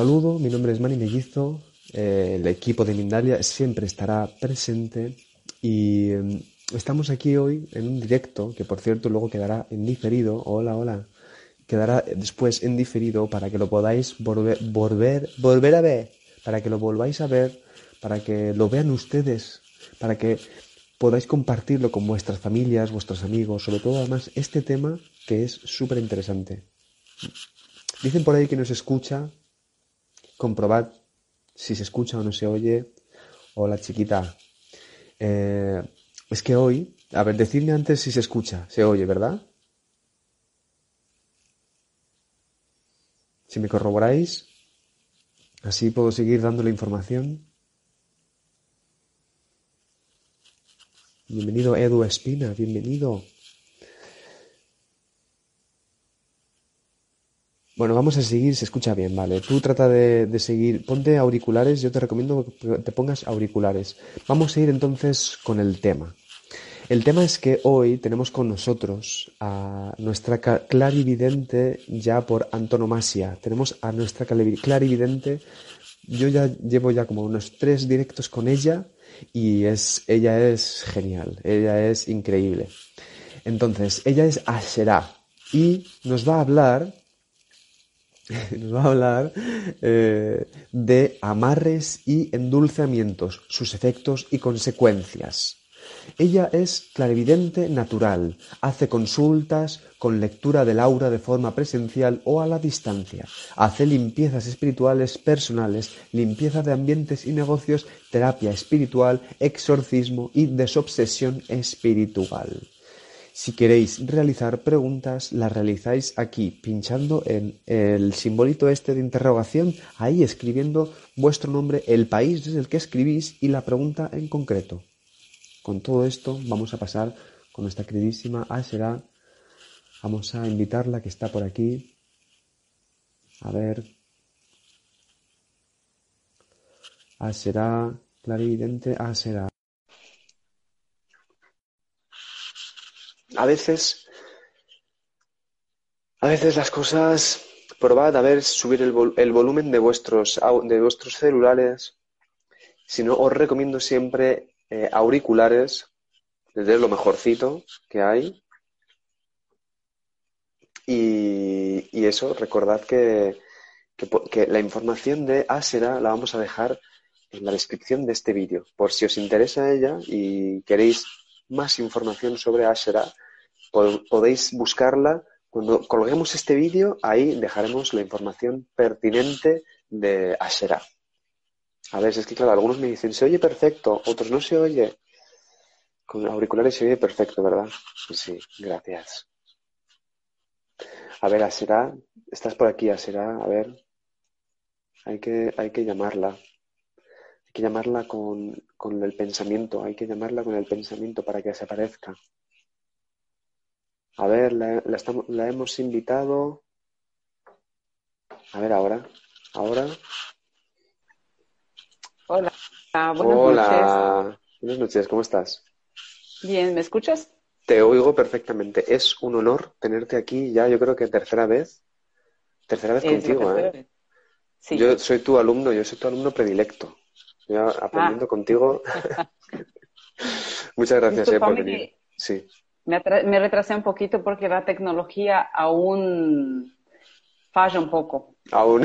Saludo, mi nombre es Manny Mellizo, eh, el equipo de Mindalia siempre estará presente. Y eh, estamos aquí hoy en un directo que por cierto luego quedará en diferido, hola, hola, quedará después en diferido para que lo podáis volver, volver, volver a ver, para que lo volváis a ver, para que lo vean ustedes, para que podáis compartirlo con vuestras familias, vuestros amigos, sobre todo además este tema que es súper interesante. Dicen por ahí que nos escucha comprobad si se escucha o no se oye. Hola chiquita. Eh, es que hoy, a ver, decidme antes si se escucha, se oye, ¿verdad? Si me corroboráis, así puedo seguir dando la información. Bienvenido Edu Espina, bienvenido. Bueno, vamos a seguir, se escucha bien, vale. Tú trata de, seguir, ponte auriculares, yo te recomiendo que te pongas auriculares. Vamos a ir entonces con el tema. El tema es que hoy tenemos con nosotros a nuestra clarividente ya por antonomasia. Tenemos a nuestra clarividente, yo ya llevo ya como unos tres directos con ella y es, ella es genial, ella es increíble. Entonces, ella es Asherah y nos va a hablar nos va a hablar eh, de amarres y endulzamientos, sus efectos y consecuencias. Ella es clarividente natural, hace consultas con lectura del aura de forma presencial o a la distancia, hace limpiezas espirituales personales, limpieza de ambientes y negocios, terapia espiritual, exorcismo y desobsesión espiritual. Si queréis realizar preguntas, las realizáis aquí, pinchando en el simbolito este de interrogación, ahí escribiendo vuestro nombre, el país desde el que escribís y la pregunta en concreto. Con todo esto vamos a pasar con nuestra queridísima Asera. Vamos a invitarla que está por aquí. A ver. Asera, clarividente, Asera. A veces, a veces las cosas, probad a ver, subir el, volumen de vuestros, de vuestros celulares. Si no, os recomiendo siempre eh, auriculares, desde lo mejorcito que hay. Y, eso, recordad que, que, la información de Asera la vamos a dejar en la descripción de este vídeo. Por si os interesa ella y queréis más información sobre Asherah, podéis buscarla. Cuando colguemos este vídeo, ahí dejaremos la información pertinente de Asherah. A ver, es que claro, algunos me dicen, se oye perfecto, otros no se oye. Con auriculares se oye perfecto, ¿verdad? Pues sí, gracias. A ver, Asherah, estás por aquí, Asherah, a ver. Hay que, hay que llamarla. Hay que llamarla con, con el pensamiento, hay que llamarla con el pensamiento para que se aparezca. A ver, la, la, hemos invitado. A ver, ahora. Ahora. Hola. Buenas Hola. Noches. Buenas noches, ¿cómo estás? Bien, ¿me escuchas? Te oigo perfectamente. Es un honor tenerte aquí ya, yo creo que tercera vez. Tercera vez contigo, ¿eh? Sí. Yo soy tu alumno, yo soy tu alumno predilecto. Ya aprendiendo ah. contigo. Muchas gracias eh, por venir. Sí. Me, retrasé un poquito porque la tecnología aún falla un poco. Aún.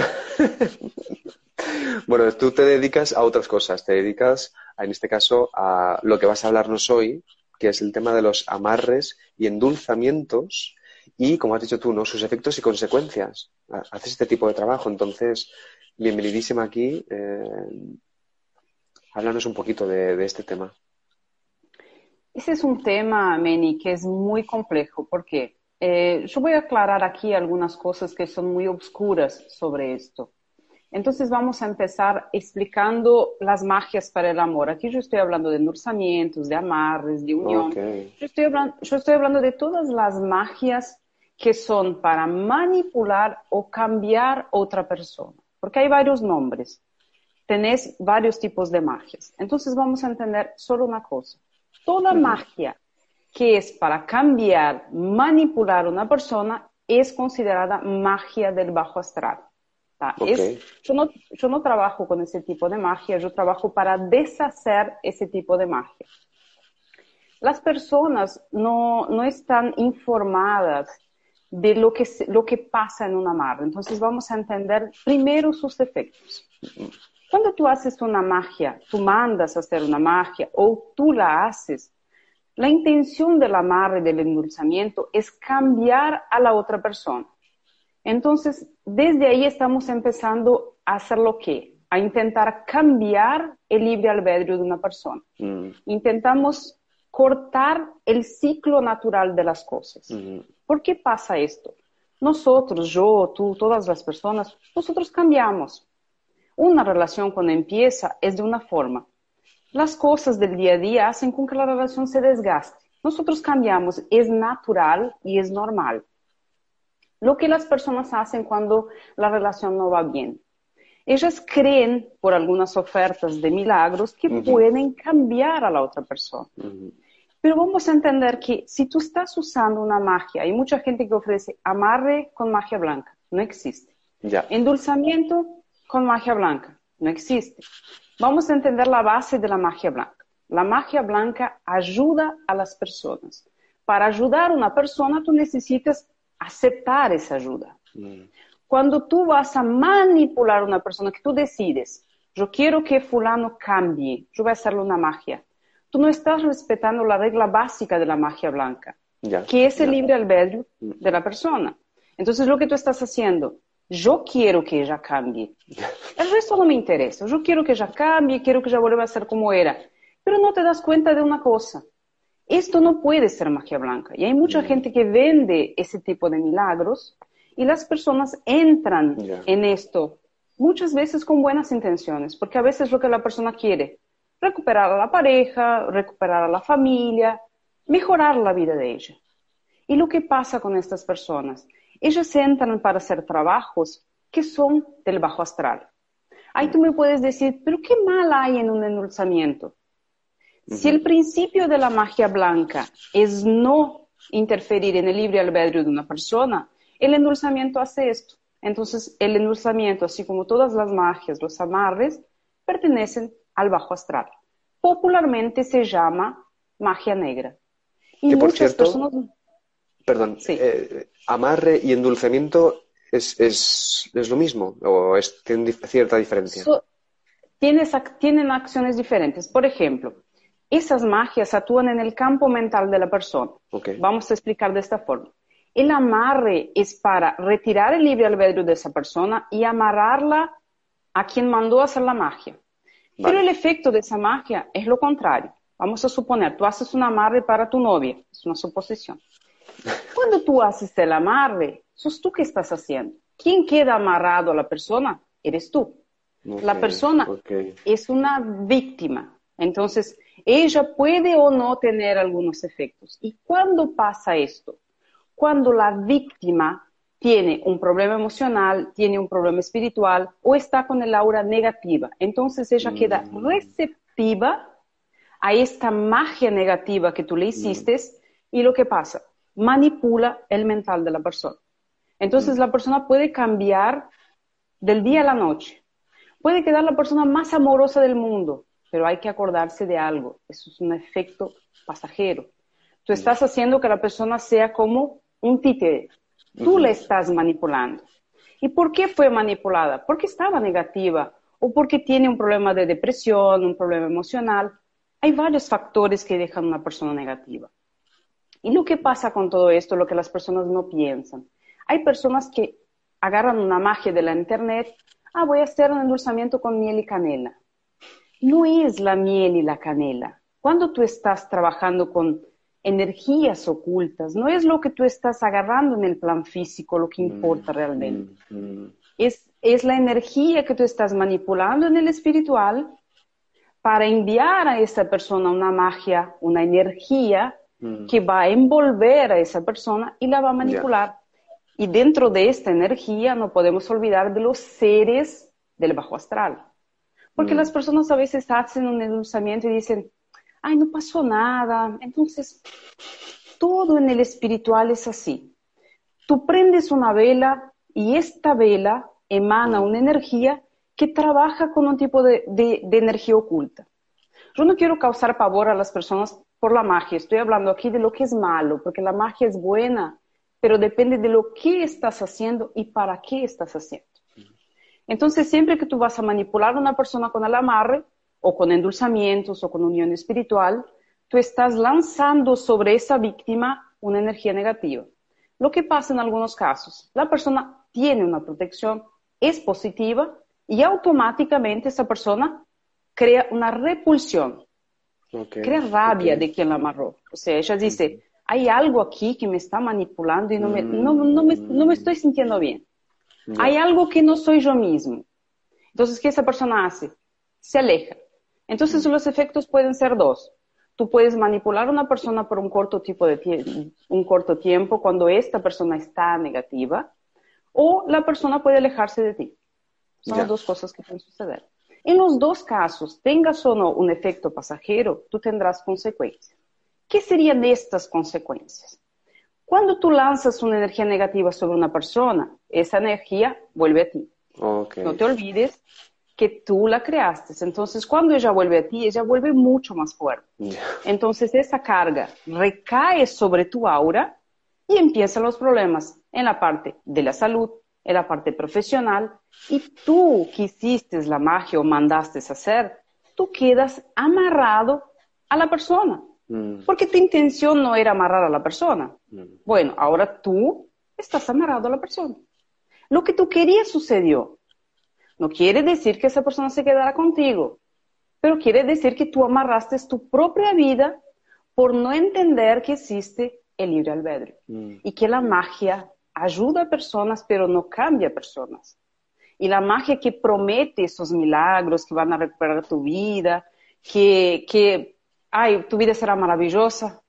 bueno, tú te dedicas a otras cosas. Te dedicas, en este caso, a lo que vas a hablarnos hoy, que es el tema de los amarres y endulzamientos y, como has dicho tú, ¿no? sus efectos y consecuencias. Haces este tipo de trabajo. Entonces, bienvenidísima aquí. Eh, háblanos un poquito de, este tema. Ese es un tema, Meni, que es muy complejo porque eh, yo voy a aclarar aquí algunas cosas que son muy obscuras sobre esto. Entonces vamos a empezar explicando las magias para el amor. Aquí yo estoy hablando de endulzamientos, de amarres, de unión. Yo, estoy hablando, yo estoy hablando de todas las magias que son para manipular o cambiar otra persona, porque hay varios nombres. Tenés varios tipos de magias. Entonces vamos a entender solo una cosa. Toda magia que es para cambiar, manipular a una persona es considerada magia del bajo astral. yo, no, yo no trabajo con ese tipo de magia, yo trabajo para deshacer ese tipo de magia. Las personas no, no están informadas de lo que, lo que pasa en una amarre. Entonces vamos a entender primero sus efectos. Cuando tú haces una magia, tú mandas a hacer una magia o tú la haces, la intención del amarre, del endulzamiento, es cambiar a la otra persona. Entonces, desde ahí estamos empezando a hacer lo que? A intentar cambiar el libre albedrío de una persona. Mm. Intentamos cortar el ciclo natural de las cosas. Mm. ¿Por qué pasa esto? Nosotros, yo, tú, todas las personas, nosotros cambiamos. Una relación cuando empieza es de una forma. Las cosas del día a día hacen con que la relación se desgaste. Nosotros cambiamos, es natural y es normal. Lo que las personas hacen cuando la relación no va bien. Ellas creen por algunas ofertas de milagros que pueden cambiar a la otra persona. Pero vamos a entender que si tú estás usando una magia, hay mucha gente que ofrece amarre con magia blanca, no existe. Endulzamiento con magia blanca, no existe. Vamos a entender la base de la magia blanca. La magia blanca ayuda a las personas. Para ayudar a una persona, tú necesitas aceptar esa ayuda. Mm. Cuando tú vas a manipular a una persona, que tú decides, yo quiero que fulano cambie, yo voy a hacerle una magia tú no estás respetando la regla básica de la magia blanca, que es el libre albedrío mm. de la persona. Entonces, lo que tú estás haciendo, yo quiero que ella cambie. El resto no me interesa. Yo quiero que ella cambie, quiero que ella vuelva a ser como era. Pero no te das cuenta de una cosa. Esto no puede ser magia blanca. Y hay mucha mm. gente que vende ese tipo de milagros y las personas entran en esto muchas veces con buenas intenciones, porque a veces lo que la persona quiere recuperar a la pareja, recuperar a la familia, mejorar la vida de ella. ¿Y lo que pasa con estas personas? Ellas entran para hacer trabajos que son del bajo astral. Ahí tú me puedes decir, pero ¿qué mal hay en un endulzamiento? Si el principio de la magia blanca es no interferir en el libre albedrío de una persona, el endulzamiento hace esto. Entonces, el endulzamiento, así como todas las magias, los amarres, pertenecen al bajo astral. Popularmente se llama magia negra. Y por cierto, perdón, eh, amarre y endulzamiento es, lo mismo o es, tienen cierta diferencia. tienen acciones diferentes. Por ejemplo, esas magias actúan en el campo mental de la persona. Vamos a explicar de esta forma. El amarre es para retirar el libre albedrío de esa persona y amarrarla a quien mandó a hacer la magia. Pero el efecto de esa magia es lo contrario. Vamos a suponer, tú haces un amarre para tu novia, es una suposición. Cuando tú haces el amarre, sos tú que estás haciendo. ¿Quién queda amarrado a la persona? Eres tú. la persona es una víctima. Entonces, ella puede o no tener algunos efectos. ¿Y cuándo pasa esto? Cuando la víctima tiene un problema emocional, tiene un problema espiritual o está con el aura negativa. Entonces ella mm. queda receptiva a esta magia negativa que tú le hiciste y lo que pasa, manipula el mental de la persona. Entonces la persona puede cambiar del día a la noche. Puede quedar la persona más amorosa del mundo, pero hay que acordarse de algo. Eso es un efecto pasajero. Tú estás haciendo que la persona sea como un títere Tú la estás manipulando. ¿Y por qué fue manipulada? Porque estaba negativa o porque tiene un problema de depresión, un problema emocional. Hay varios factores que dejan a una persona negativa. Y lo que pasa con todo esto, lo que las personas no piensan. Hay personas que agarran una magia de la internet, ah, voy a hacer un endulzamiento con miel y canela. No es la miel y la canela. Cuando tú estás trabajando con energías ocultas, no es lo que tú estás agarrando en el plan físico lo que Mm, importa realmente. Es, es la energía que tú estás manipulando en el espiritual para enviar a esa persona una magia, una energía Mm. que va a envolver a esa persona y la va a manipular. Y dentro de esta energía no podemos olvidar de los seres del bajo astral. Porque Mm. las personas a veces hacen un endulzamiento y dicen, ay, no pasó nada. Entonces, todo en el espiritual es así. Tú prendes una vela y esta vela emana una energía que trabaja con un tipo de, de- de energía oculta. Yo no quiero causar pavor a las personas por la magia, estoy hablando aquí de lo que es malo, porque la magia es buena, pero depende de lo que estás haciendo y para qué estás haciendo. Entonces, siempre que tú vas a manipular a una persona con el amarre, o con endulzamientos, o con unión espiritual, tú estás lanzando sobre esa víctima una energía negativa. Lo que pasa en algunos casos, la persona tiene una protección, es positiva, y automáticamente esa persona crea una repulsión, Ok, crea rabia de quien la amarró. O sea, ella dice, hay algo aquí que me está manipulando y no me, no, no me, no me estoy sintiendo bien. Hay algo que no soy yo mismo. Entonces, ¿qué esa persona hace? Se aleja. Entonces, los efectos pueden ser dos. Tú puedes manipular a una persona por un corto, tipo de un corto tiempo cuando esta persona está negativa, o la persona puede alejarse de ti. Son las dos cosas que pueden suceder. En los dos casos, tengas o no un efecto pasajero, tú tendrás consecuencias. ¿Qué serían estas consecuencias? Cuando tú lanzas una energía negativa sobre una persona, esa energía vuelve a ti. Ok. No te olvides que tú la creaste. Entonces, cuando ella vuelve a ti, ella vuelve mucho más fuerte. Entonces, esa carga recae sobre tu aura y empiezan los problemas en la parte de la salud, en la parte profesional. Y tú que hiciste la magia o mandaste hacer, tú quedas amarrado a la persona. Mm, Porque tu intención no era amarrar a la persona. mm. Bueno, ahora tú estás amarrado a la persona. Lo que tú querías sucedió. No quiere decir que esa persona se quedará contigo, pero quiere decir que tú amarraste tu propia vida por no entender que existe el libre albedrío Mm. y que la magia ayuda a personas, pero no cambia a personas. Y la magia que promete esos milagros que van a recuperar tu vida, que, que ay, tu vida será maravillosa.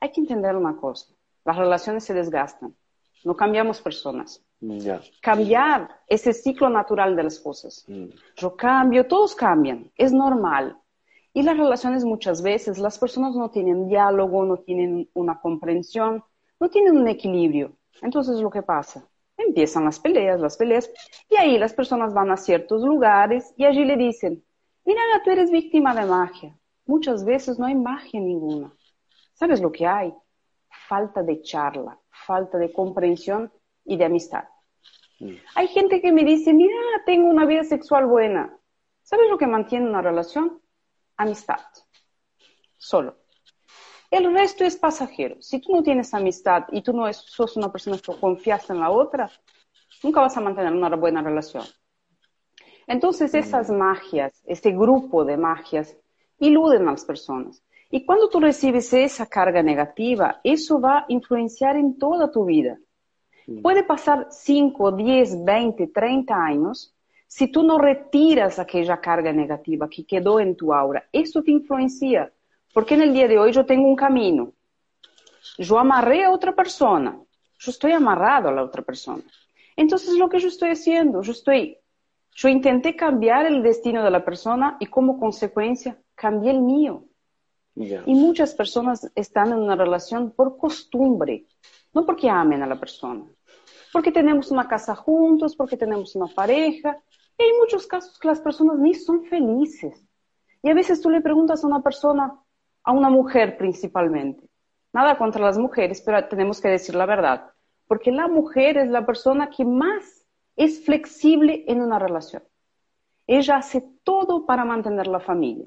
Hay que entender una cosa, las relaciones se desgastan, no cambiamos personas. Ya. Cambiar es el ciclo natural de las cosas. Mm. Yo cambio, todos cambian, es normal. Y las relaciones muchas veces, las personas no tienen diálogo, no tienen una comprensión, no tienen un equilibrio. Entonces, lo que pasa? Empiezan las peleas, las peleas, y ahí las personas van a ciertos lugares y allí le dicen, mira, tú eres víctima de magia. Muchas veces no hay magia ninguna. ¿Sabes lo que hay? Falta de charla, falta de comprensión y de amistad. Mm. Hay gente que me dice, mira, tengo una vida sexual buena. ¿Sabes lo que mantiene una relación? Amistad. Solo. El resto es pasajero. Si tú no tienes amistad y tú no es- sos una persona que confías en la otra, nunca vas a mantener una buena relación. Entonces esas magias, ese grupo de magias, iluden a las personas. Y cuando tú recibes esa carga negativa, eso va a influenciar en toda tu vida. Puede pasar 5, 10, 20, 30 años si tú no retiras aquella carga negativa que quedó en tu aura. Eso te influencia. Porque en el día de hoy yo tengo un camino. Yo amarré a otra persona. Yo estoy amarrado a la otra persona. Entonces lo que yo estoy haciendo, yo estoy, yo intenté cambiar el destino de la persona y como consecuencia cambié el mío. Ya. Y muchas personas están en una relación por costumbre, no porque amen a la persona. Porque tenemos una casa juntos, porque tenemos una pareja. Y hay muchos casos que las personas ni son felices. Y a veces tú le preguntas a una persona, a una mujer principalmente, nada contra las mujeres, pero tenemos que decir la verdad, porque la mujer es la persona que más es flexible en una relación. Ella hace todo para mantener la familia.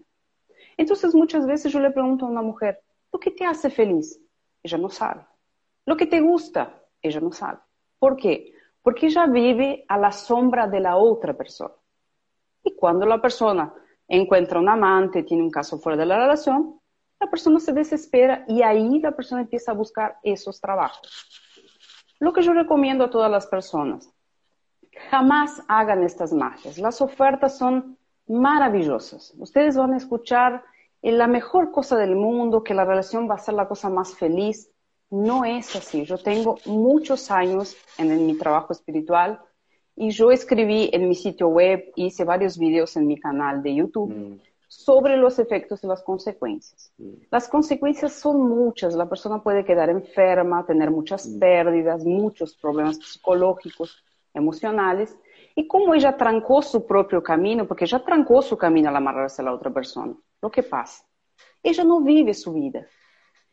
Entonces muchas veces yo le pregunto a una mujer, ¿lo que te hace feliz? Ella no sabe. ¿Lo que te gusta? Ella no sabe. ¿Por qué? Porque ella vive a la sombra de la otra persona. Y cuando la persona encuentra un amante, tiene un caso fuera de la relación, la persona se desespera y ahí la persona empieza a buscar esos trabajos. Lo que yo recomiendo a todas las personas, jamás hagan estas magias. Las ofertas son maravillosas. Ustedes van a escuchar la mejor cosa del mundo, que la relación va a ser la cosa más feliz. No es así. Yo tengo muchos años en, mi trabajo espiritual y yo escribí en mi sitio web, hice varios videos en mi canal de YouTube mm. Sobre los efectos y las consecuencias. Las consecuencias son muchas. La persona puede quedar enferma, tener muchas pérdidas, muchos problemas psicológicos, emocionales. Y como ella trancó su propio camino, porque ya trancó su camino al amarrarse a la otra persona, lo que pasa, ella no vive su vida.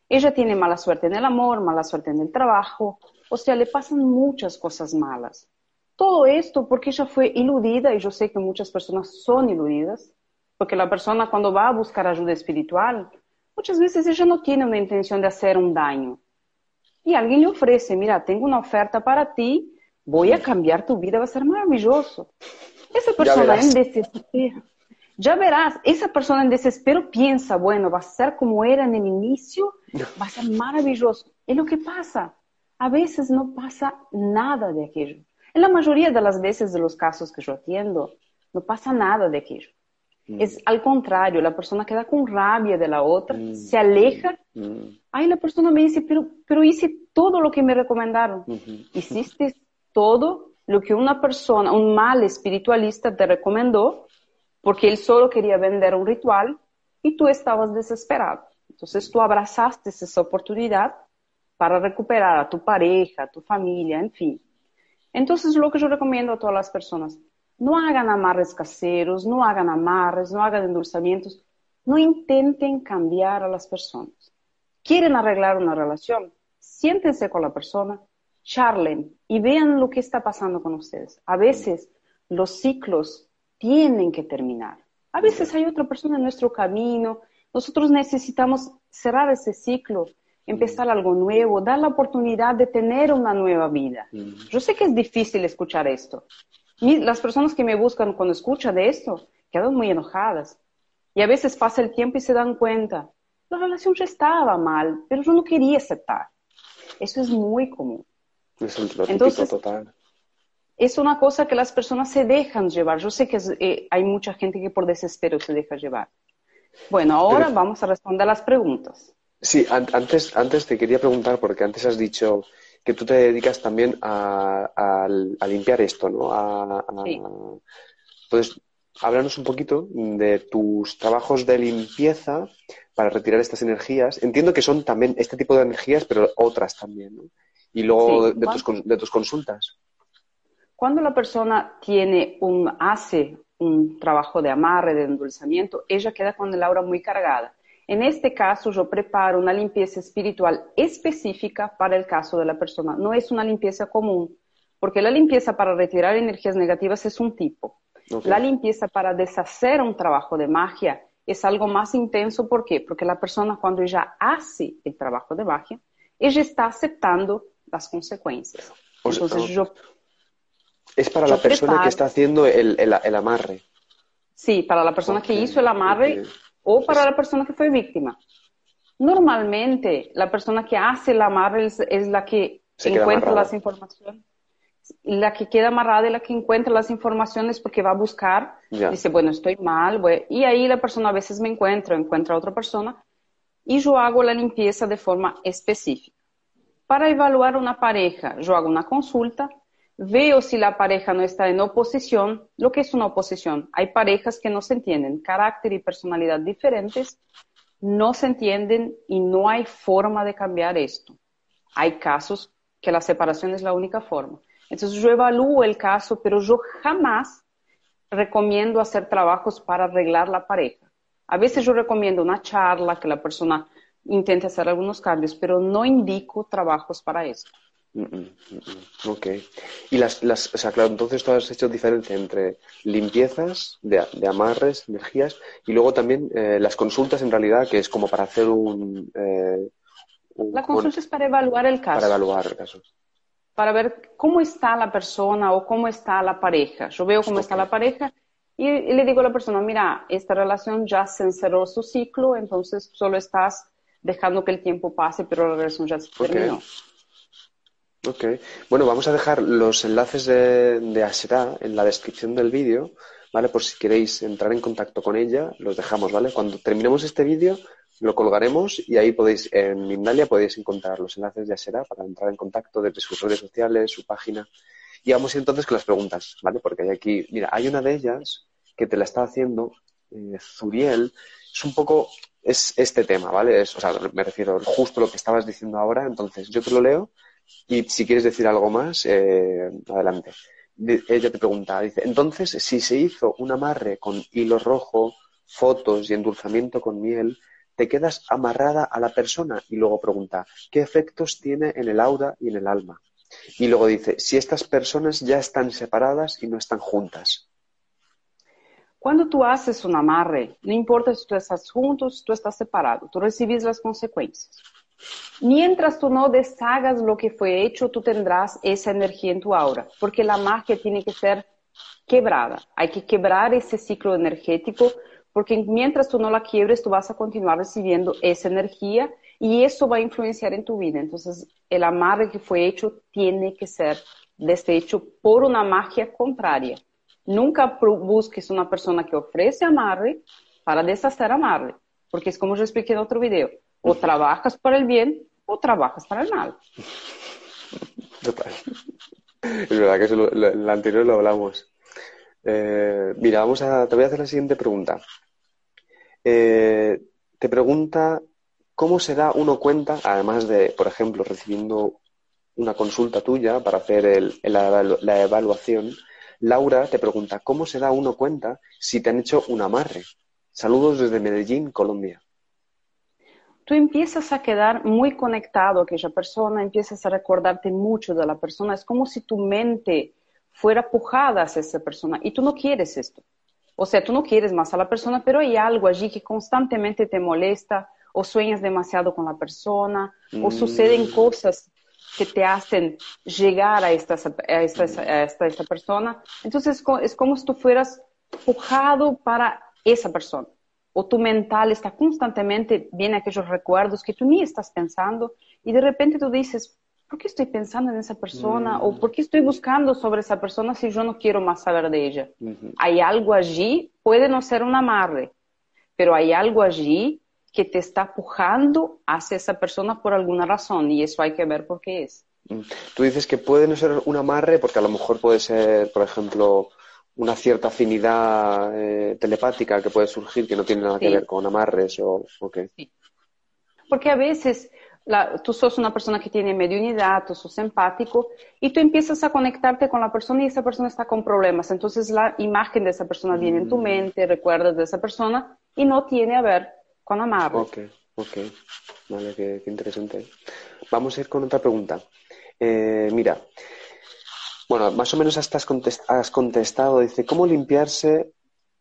Ella tiene mala suerte en el amor, mala suerte en el trabajo, o sea, le pasan muchas cosas malas. Todo esto porque ella fue iludida, y yo sé que muchas personas son iludidas, porque la persona cuando va a buscar ayuda espiritual, muchas veces ella no tiene una intención de hacer un daño. Y alguien le ofrece, mira, tengo una oferta para ti, voy a cambiar tu vida, va a ser maravilloso. Esa persona en desespero, ya verás, esa persona en desespero piensa, bueno, va a ser como era en el inicio, va a ser maravilloso. Y lo que pasa, a veces no pasa nada de aquello. En la mayoría de las veces de los casos que yo atiendo, no pasa nada de aquello. Mm. Es al contrario, la persona queda con rabia de la otra, mm. se aleja. Mm. Ahí la persona me dice, pero, pero hice todo lo que me recomendaron. Hiciste todo lo que una persona, un mal espiritualista te recomendó, porque él solo quería vender un ritual y tú estabas desesperado. Entonces tú abrazaste esa oportunidad para recuperar a tu pareja, a tu familia, en fin. Entonces lo que yo recomiendo a todas las personas, no hagan amarres caseros, no hagan amarres, no hagan endulzamientos, no intenten cambiar a las personas. ¿Quieren arreglar una relación? Siéntense con la persona, charlen y vean lo que está pasando con ustedes. A veces los ciclos tienen que terminar. A veces hay otra persona en nuestro camino. Nosotros necesitamos cerrar ese ciclo, empezar algo nuevo, dar la oportunidad de tener una nueva vida. Yo sé que es difícil escuchar esto. Las personas que me buscan cuando escuchan de esto quedan muy enojadas. Y a veces pasa el tiempo y se dan cuenta, la relación ya estaba mal, pero yo no quería aceptar. Eso es muy común. Es un Entonces, total. Es una cosa que las personas se dejan llevar. Yo sé que eh, hay mucha gente que por desespero se deja llevar. Bueno, ahora vamos a responder las preguntas. Sí, antes, antes te quería preguntar, porque antes has dicho que tú te dedicas también a, limpiar esto, ¿no? A, sí. Entonces, háblanos un poquito de tus trabajos de limpieza para retirar estas energías. Entiendo que son también este tipo de energías, pero otras también, ¿no? y luego de, tus, consultas. Cuando la persona tiene un, hace un trabajo de amarre, de endulzamiento, ella queda con el aura muy cargada. En este caso, yo preparo una limpieza espiritual específica para el caso de la persona. No es una limpieza común, porque la limpieza para retirar energías negativas es un tipo. La limpieza para deshacer un trabajo de magia es algo más intenso. ¿Por qué? Porque la persona cuando ella hace el trabajo de magia, ella está aceptando las consecuencias. es para la persona que está haciendo el, amarre. Sí, para la persona que hizo el amarre o para la persona que fue víctima. Normalmente, la persona que hace el amarre es, la que encuentra las informaciones. La que queda amarrada y la que encuentra las informaciones porque va a buscar, dice, bueno, estoy mal, y ahí la persona a veces me encuentra, encuentra a otra persona, y yo hago la limpieza de forma específica. Para evaluar una pareja, yo hago una consulta, veo si la pareja no está en oposición. Lo que es una oposición, hay parejas que no se entienden, carácter y personalidad diferentes, no se entienden y no hay forma de cambiar esto. Hay casos que la separación es la única forma. Entonces yo evalúo el caso, pero yo jamás recomiendo hacer trabajos para arreglar la pareja. A veces yo recomiendo una charla, que la persona intente hacer algunos cambios, pero no indico trabajos para eso. Mm, mm, mm, ok. Y las, las, o sea, claro, entonces tú has hecho diferencia entre limpiezas de, amarres, energías, y luego también eh, las consultas en realidad, que es como para hacer un... Eh, la consulta es para evaluar el caso. Para evaluar el caso. Para ver cómo está la persona o cómo está la pareja. Yo veo cómo está la pareja y, le digo a la persona, mira, esta relación ya se encerró su ciclo, entonces solo estás dejando que el tiempo pase, pero la relación ya se terminó. Ok. Bueno, vamos a dejar los enlaces de, de Asera en la descripción del vídeo, ¿vale? Por si queréis entrar en contacto con ella, los dejamos, ¿vale? Cuando terminemos este vídeo, lo colgaremos y ahí podéis, en Mindalia podéis encontrar los enlaces de Asera para entrar en contacto desde sus redes sociales, su página. Y vamos entonces con las preguntas, ¿vale? Porque hay aquí, mira, hay una de ellas que te la está haciendo eh, Zuriel, es un poco, es este tema, ¿vale? Es, o sea, me refiero justo lo que estabas diciendo ahora, entonces yo te lo leo y si quieres decir algo más, eh, adelante. ella te pregunta, dice, entonces, si se hizo un amarre con hilo rojo, fotos y endulzamiento con miel, te quedas amarrada a la persona y luego pregunta, ¿qué efectos tiene en el aura y en el alma? Y luego dice, si estas personas ya están separadas y no están juntas. Cuando tú haces un amarre, no importa si tú estás juntos, tú estás separado, tú recibes las consecuencias. Mientras tú no deshagas lo que fue hecho, tú tendrás esa energía en tu aura, porque la magia tiene que ser quebrada. Hay que quebrar ese ciclo energético, porque mientras tú no la quiebres, tú vas a continuar recibiendo esa energía y eso va a influenciar en tu vida. Entonces, el amarre que fue hecho tiene que ser deshecho por una magia contraria. Nunca busques una persona que ofrece amarre para deshacer amarre, porque es como yo expliqué en otro video. O trabajas para el bien o trabajas para el mal. Total. Es verdad que eso la anterior lo hablamos. Eh, mira, vamos a, te voy a hacer la siguiente pregunta. Eh, te pregunta cómo se da uno cuenta, además de, por ejemplo, recibiendo una consulta tuya para hacer la evaluación, Laura te pregunta, ¿cómo se da uno cuenta si te han hecho un amarre? Saludos desde Medellín, Colombia. Tú empiezas a quedar muy conectado a aquella persona, empiezas a recordarte mucho de la persona. Es como si tu mente fuera pujada hacia esa persona y tú no quieres esto. O sea, tú no quieres más a la persona, pero hay algo allí que constantemente te molesta, o sueñas demasiado con la persona, o suceden mm. cosas que te hacen llegar a esta, a esta, a esta, persona. Entonces es como si tú fueras pujado para esa persona. O tu mental está constantemente, viene aquellos recuerdos que tú ni estás pensando y de repente tú dices, ¿por qué estoy pensando en esa persona? ¿O mm. por qué estoy buscando sobre esa persona si yo no quiero más saber de ella? Hay algo allí, puede no ser un amarre, pero hay algo allí que te está pujando hacia esa persona por alguna razón y eso hay que ver por qué es. Mm. Tú dices que puede no ser un amarre porque a lo mejor puede ser, por ejemplo, una cierta afinidad eh, telepática que puede surgir que no tiene nada que ver con amarres o, qué. Sí. Porque a veces tú sos una persona que tiene mediunidad, tú sos empático y tú empiezas a conectarte con la persona y esa persona está con problemas. Entonces la imagen de esa persona viene en tu mm. mente, recuerdas de esa persona y no tiene a ver con amarlo. Ok, ok. Vale, qué, interesante. Vamos a ir con otra pregunta. Eh, mira, bueno, más o menos has, has contestado, dice, ¿cómo limpiarse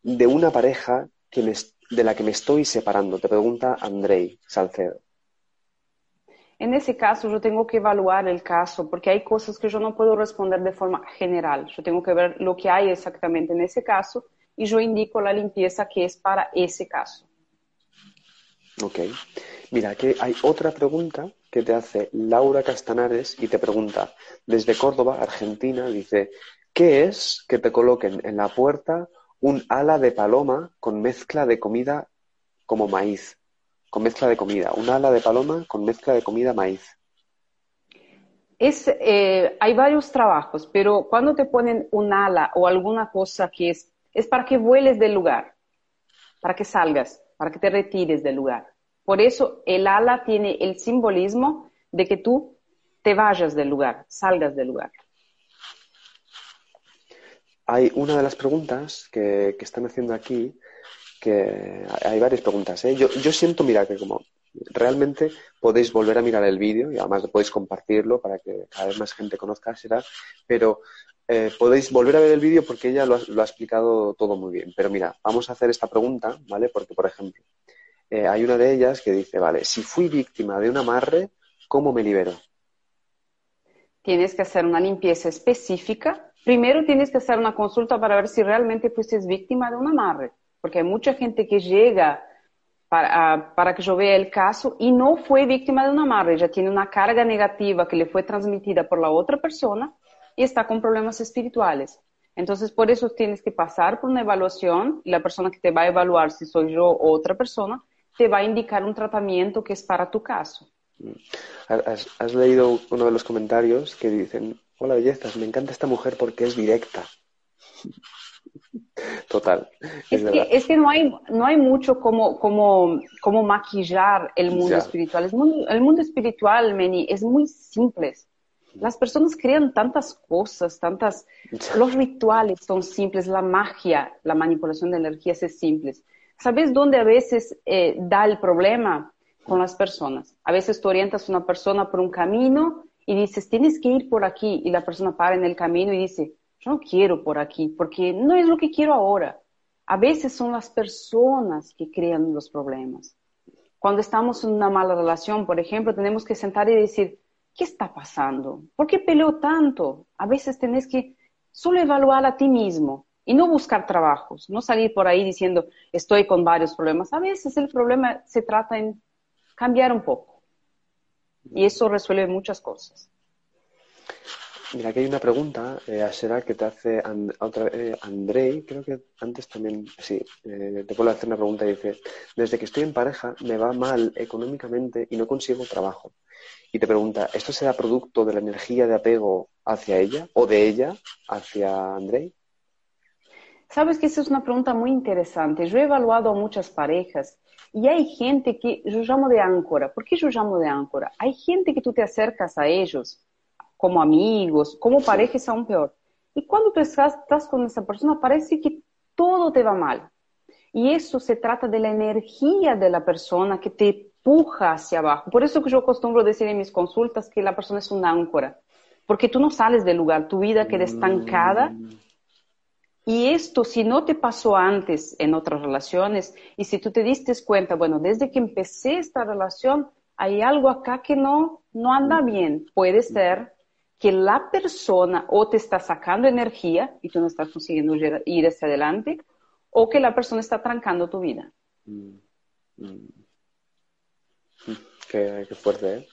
de una pareja que de la que me estoy separando? Te pregunta Andrei Salcedo. En ese caso, yo tengo que evaluar el caso, porque hay cosas que yo no puedo responder de forma general. Yo tengo que ver lo que hay exactamente en ese caso y yo indico la limpieza que es para ese caso. Ok. Mira, aquí hay otra pregunta que te hace Laura Castanares y te pregunta, desde Córdoba, Argentina, dice, ¿qué es que te coloquen en la puerta un ala de paloma con mezcla de comida como maíz? Con mezcla de comida, un ala de paloma con mezcla de comida maíz. Es, eh, hay varios trabajos, pero cuando te ponen un ala o alguna cosa que es, es para que vueles del lugar, para que salgas para que te retires del lugar. Por eso el ala tiene el simbolismo de que tú te vayas del lugar, salgas del lugar. Hay una de las preguntas que, están haciendo aquí, que hay varias preguntas. ¿eh? Yo, yo siento, mira, que como realmente podéis volver a mirar el vídeo y además podéis compartirlo para que cada vez más gente conozca será, pero eh, podéis volver a ver el vídeo porque ella lo ha, explicado todo muy bien. Pero mira, vamos a hacer esta pregunta, ¿vale? Porque, por ejemplo, eh, hay una de ellas que dice, vale, si fui víctima de un amarre, ¿cómo me libero? Tienes que hacer una limpieza específica Primero tienes que hacer una consulta para ver si realmente fuiste víctima de un amarre, porque hay mucha gente que llega para, para, que yo vea el caso y no fue víctima de un amarre, ya tiene una carga negativa que le fue transmitida por la otra persona y está con problemas espirituales. Entonces, por eso tienes que pasar por una evaluación y la persona que te va a evaluar, si soy yo o otra persona, te va a indicar un tratamiento que es para tu caso. Mm. Has, has leído uno de los comentarios que dicen, hola bellezas, me encanta esta mujer porque es directa. Total. Es, que, es, que, no hay, no hay mucho como, como, como maquillar el mundo espiritual. El mundo, el mundo espiritual, Meni, es muy simple. Las personas crean tantas cosas, tantas... Los rituales son simples, la magia, la manipulación de energías es simple. ¿Sabes dónde a veces eh, da el problema? Con las personas. A veces tú orientas a una persona por un camino y dices, tienes que ir por aquí, y la persona para en el camino y dice, yo no quiero por aquí, porque no es lo que quiero ahora. A veces son las personas que crean los problemas. Cuando estamos en una mala relación, por ejemplo, tenemos que sentar y decir, ¿qué está pasando? ¿Por qué peleo tanto? A veces tenés que solo evaluar a ti mismo y no buscar trabajos, no salir por ahí diciendo, estoy con varios problemas. A veces el problema se trata en cambiar un poco. Y eso resuelve muchas cosas. Mira, aquí hay una pregunta, eh, será que te hace otra, eh, Andrei, creo que antes también, sí, eh, te puedo hacer una pregunta y dice, desde que estoy en pareja me va mal económicamente y no consigo trabajo. Y te pregunta, ¿esto será producto de la energía de apego hacia ella o de ella hacia Andrei? Sabes que esa es una pregunta muy interesante. Yo he evaluado a muchas parejas y hay gente que yo llamo de áncora. ¿Por qué yo llamo de áncora? Hay gente que tú te acercas a ellos como amigos, como parejas aún peor. Y cuando tú estás, estás con esa persona parece que todo te va mal. Y eso se trata de la energía de la persona que te empuja hacia abajo. Por eso que yo acostumbro decir en mis consultas que la persona es una áncora. Porque tú no sales del lugar, tu vida queda estancada. Mm. Y esto, si no te pasó antes en otras relaciones, y si tú te diste cuenta, bueno, desde que empecé esta relación, hay algo acá que no, no anda bien. Puede ser que la persona o te está sacando energía y tú no estás consiguiendo ir hacia adelante, o que la persona está trancando tu vida. Mm, mm. Qué, fuerte, ¿eh?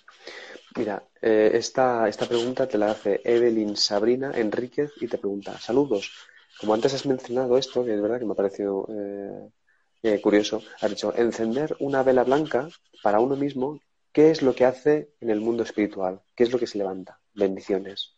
Mira, eh, esta, esta pregunta te la hace Evelyn Sabrina Enríquez y te pregunta, saludos. Como antes has mencionado esto, que es verdad que me ha parecido eh, eh, curioso, has dicho, encender una vela blanca para uno mismo, ¿qué es lo que hace en el mundo espiritual? ¿Qué es lo que se levanta? Bendiciones.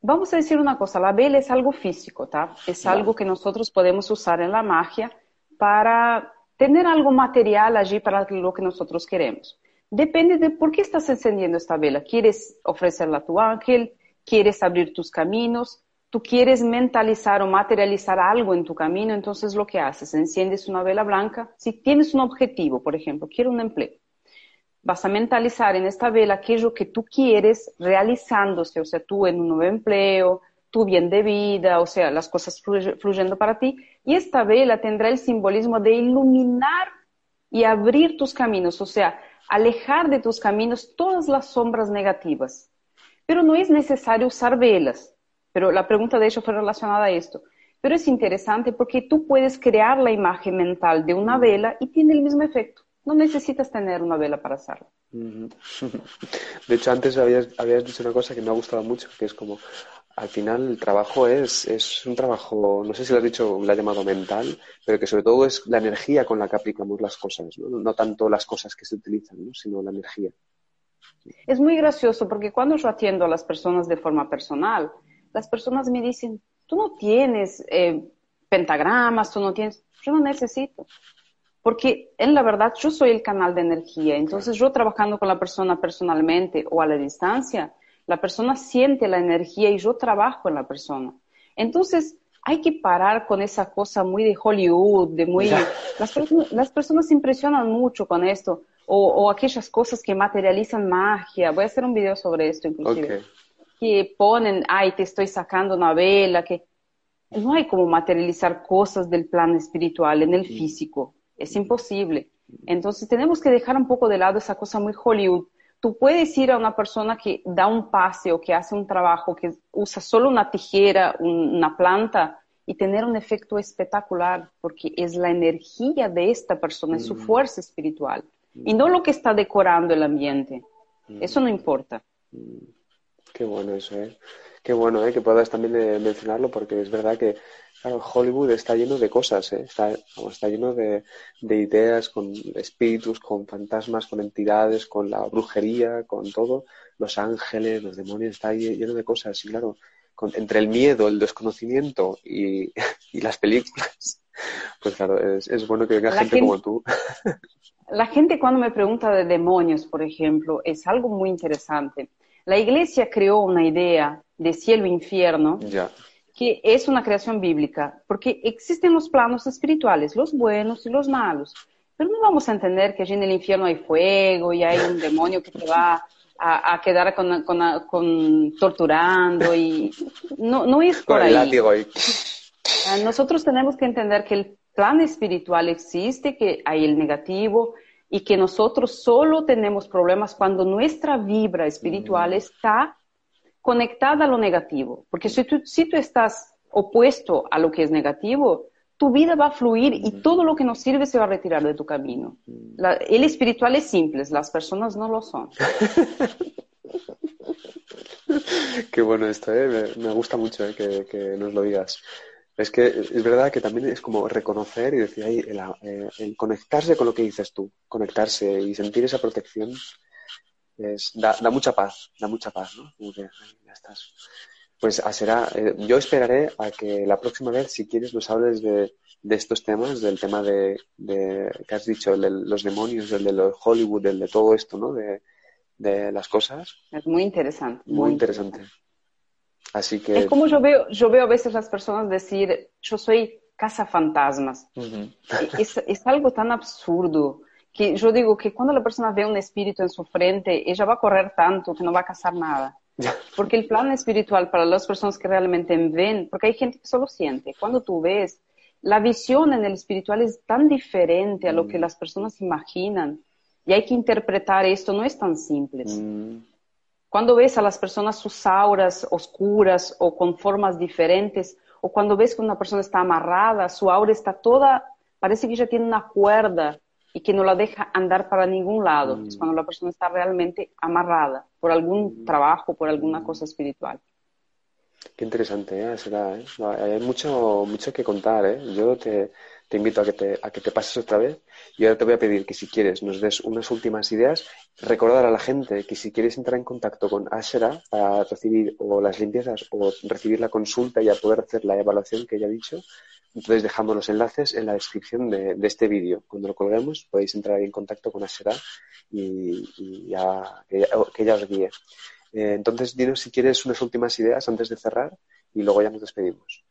Vamos a decir una cosa, la vela es algo físico, ¿tá? Es algo que nosotros podemos usar en la magia para tener algo material allí para lo que nosotros queremos. Depende de por qué estás encendiendo esta vela. ¿Quieres ofrecerla a tu ángel? ¿Quieres abrir tus caminos? ¿Tú quieres mentalizar o materializar algo en tu camino? Entonces lo que haces, enciendes una vela blanca. Si tienes un objetivo, por ejemplo, quiero un empleo vas a mentalizar en esta vela aquello que tú quieres realizándose, o sea, tú en un nuevo empleo, tu bien de vida, o sea, las cosas fluyendo para ti. Y esta vela tendrá el simbolismo de iluminar y abrir tus caminos, o sea, alejar de tus caminos todas las sombras negativas. Pero no es necesario usar velas. Pero la pregunta de hecho fue relacionada a esto. Pero es interesante porque tú puedes crear la imagen mental de una vela y tiene el mismo efecto. No necesitas tener una vela para hacerlo. De hecho, antes habías, habías, dicho una cosa que me ha gustado mucho, que es como, al final el trabajo es, es un trabajo, no sé si lo has dicho, lo has llamado mental, pero que sobre todo es la energía con la que aplicamos las cosas, no, no tanto las cosas que se utilizan, ¿no? sino la energía. Es muy gracioso porque cuando yo atiendo a las personas de forma personal, las personas me dicen, tú no tienes eh, pentagramas, tú no tienes, yo no necesito. Porque en la verdad yo soy el canal de energía, entonces yo trabajando con la persona personalmente o a la distancia, la persona siente la energía y yo trabajo en la persona. Entonces hay que parar con esa cosa muy de Hollywood, de muy... Las, las, personas se impresionan mucho con esto, o, o, aquellas cosas que materializan magia. Voy a hacer un video sobre esto inclusive. Que ponen, ay, te estoy sacando una vela, que no hay como materializar cosas del plano espiritual en el físico. Es imposible. Entonces tenemos que dejar un poco de lado esa cosa muy Hollywood, tú puedes ir a una persona que da un pase o que hace un trabajo, que usa solo una tijera, una planta, y tener un efecto espectacular, porque es la energía de esta persona, es su mm. fuerza espiritual, y no lo que está decorando el ambiente. Mm. Eso no importa. Qué bueno eso, ¿eh? Qué bueno, ¿eh? Que puedas también eh, mencionarlo, porque es verdad que Claro, Hollywood está lleno de cosas, ¿eh? está, está lleno de, ideas con espíritus, con fantasmas, con entidades, con la brujería, con todo, los ángeles, los demonios, está lleno de cosas. Y claro, entre el miedo, el desconocimiento y, las películas, pues claro, es, bueno que venga gente, como tú. La gente cuando me pregunta de demonios, por ejemplo, es algo muy interesante. La iglesia creó una idea de cielo e que es una creación bíblica, porque existen los planos espirituales, los buenos y los malos, pero no vamos a entender que allí en el infierno hay fuego y hay un demonio que te va a, quedar con, torturando y no, no es por ahí. Ah, nosotros tenemos que entender que el plan espiritual existe, que hay el negativo y que nosotros solo tenemos problemas cuando nuestra vibra espiritual está conectada a lo negativo. Porque si tú, si tú estás opuesto a lo que es negativo, tu vida va a fluir y todo lo que no sirve se va a retirar de tu camino. el espiritual es simple, las personas no lo son. Qué bueno esto, ¿eh? me, gusta mucho ¿eh? que, nos lo digas. Es que es verdad que también es como reconocer y decir, ahí, el, eh, el, conectarse con lo que dices tú, conectarse y sentir esa protección da, mucha paz, da mucha paz, ¿no? ya estás. Pues a será, eh, yo esperaré a que la próxima vez, si quieres, nos hables de, estos temas, del tema de, que has dicho, de los demonios, del de Hollywood, del de todo esto, ¿no? De, las cosas. Es muy interesante. Muy, interesante. Así que... Es como yo veo, yo veo a veces las personas decir, yo soy casa fantasmas. es, es algo tan absurdo que yo digo que cuando la persona ve un espíritu en su frente, ella va a correr tanto que no va a cazar nada. Porque el plan espiritual para las personas que realmente ven, porque hay gente que solo siente, cuando tú ves, la visión en el espiritual es tan diferente a lo que mm. las personas imaginan y hay que interpretar esto, no es tan simple. Mm. Cuando ves a las personas sus auras oscuras o con formas diferentes, o cuando ves que una persona está amarrada, su aura está toda, parece que ya tiene una cuerda y que no la deja andar para ningún lado. Es mm. cuando la persona está realmente amarrada por algún mm. trabajo, por alguna cosa espiritual. Qué interesante, ¿eh? Será, ¿eh? Hay mucho, mucho que contar, ¿eh? Yo te, te invito a que te, a que te pases otra vez y ahora te voy a pedir que si quieres nos des unas últimas ideas. Recordar a la gente que si quieres entrar en contacto con Ashera para recibir o las limpiezas o recibir la consulta y a poder hacer la evaluación que ella ha dicho, entonces dejamos los enlaces en la descripción de, este vídeo. Cuando lo colguemos podéis entrar en contacto con Asera y, ya, que, ella, os guíe. Eh, entonces dinos si quieres unas últimas ideas antes de cerrar y luego ya nos despedimos.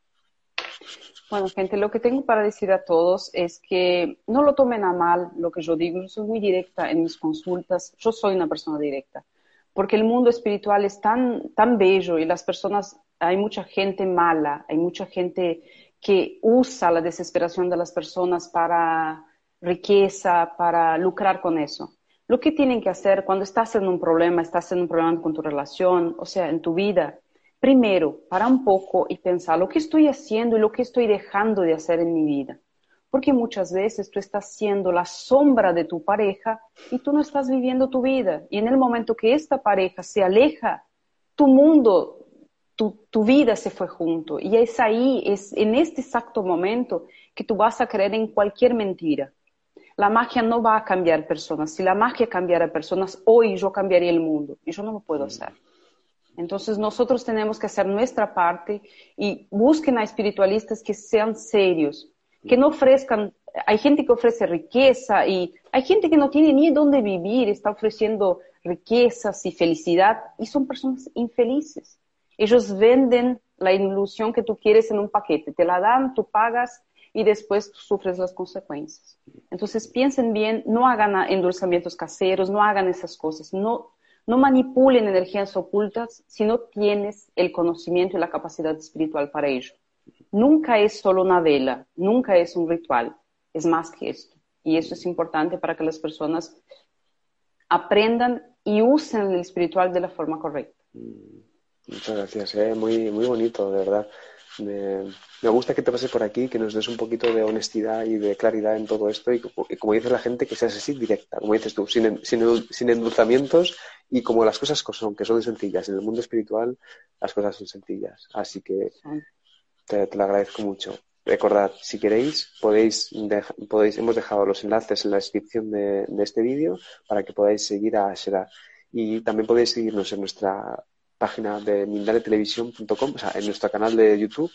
Bueno, gente, lo que tengo para decir a todos es que no lo tomen a mal lo que yo digo. Yo soy muy directa en mis consultas. Yo soy una persona directa. Porque el mundo espiritual es tan, tan bello y las personas, hay mucha gente mala, hay mucha gente que usa la desesperación de las personas para riqueza, para lucrar con eso. Lo que tienen que hacer cuando estás en un problema, estás en un problema con tu relación, o sea, en tu vida, primero, para un poco y pensar lo que estoy haciendo y lo que estoy dejando de hacer en mi vida. Porque muchas veces tú estás siendo la sombra de tu pareja y tú no estás viviendo tu vida. Y en el momento que esta pareja se aleja, tu mundo tu, vida se fue junto. Y es ahí, es en este exacto momento que tú vas a creer en cualquier mentira. La magia no va a cambiar personas. Si la magia cambiara personas, hoy yo cambiaría el mundo. Y yo no lo puedo mm. hacer. Entonces nosotros tenemos que hacer nuestra parte y busquen a espiritualistas que sean serios, que no ofrezcan, hay gente que ofrece riqueza y hay gente que no tiene ni dónde vivir, está ofreciendo riquezas y felicidad y son personas infelices. Ellos venden la ilusión que tú quieres en un paquete, te la dan, tú pagas y después sufres las consecuencias. Entonces piensen bien, no hagan endulzamientos caseros, no hagan esas cosas, no, no manipulen energías ocultas si no tienes el conocimiento y la capacidad espiritual para ello. Nunca es solo una vela, nunca es un ritual, es más que esto. Y eso es importante para que las personas aprendan y usen el espiritual de la forma correcta. Mm, muchas gracias, ¿eh? muy, muy bonito, de verdad. Me, gusta que te pases por aquí, que nos des un poquito de honestidad y de claridad en todo esto y, como dice la gente, que seas así directa, como dices tú, sin, sin, endulzamientos y como las cosas son, que son sencillas. En el mundo espiritual las cosas son sencillas. Así que te, lo agradezco mucho. Recordad, si queréis, podéis, podéis, hemos dejado los enlaces en la descripción de, este vídeo para que podáis seguir a Shera. Y también podéis seguirnos en nuestra página de mindaletelevisión.com, o sea, en nuestro canal de YouTube.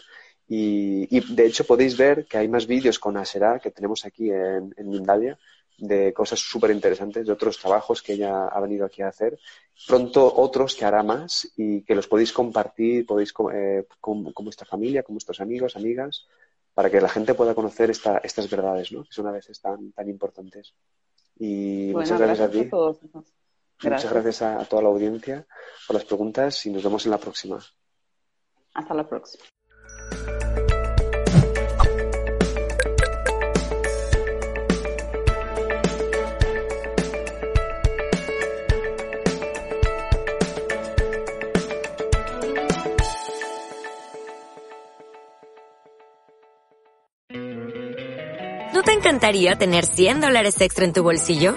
Y, de hecho podéis ver que hay más vídeos con Asera que tenemos aquí en, en Mindalia de cosas súper interesantes, de otros trabajos que ella ha venido aquí a hacer. Pronto otros que hará más y que los podéis compartir, podéis eh, con, vuestra familia, con vuestros amigos, amigas, para que la gente pueda conocer esta, estas verdades, ¿no? que son a veces tan, tan importantes. Y muchas gracias, a ti. Muchas gracias a, toda la audiencia por las preguntas y nos vemos en la próxima. Hasta la próxima. ¿No te encantaría tener 100 dólares extra en tu bolsillo?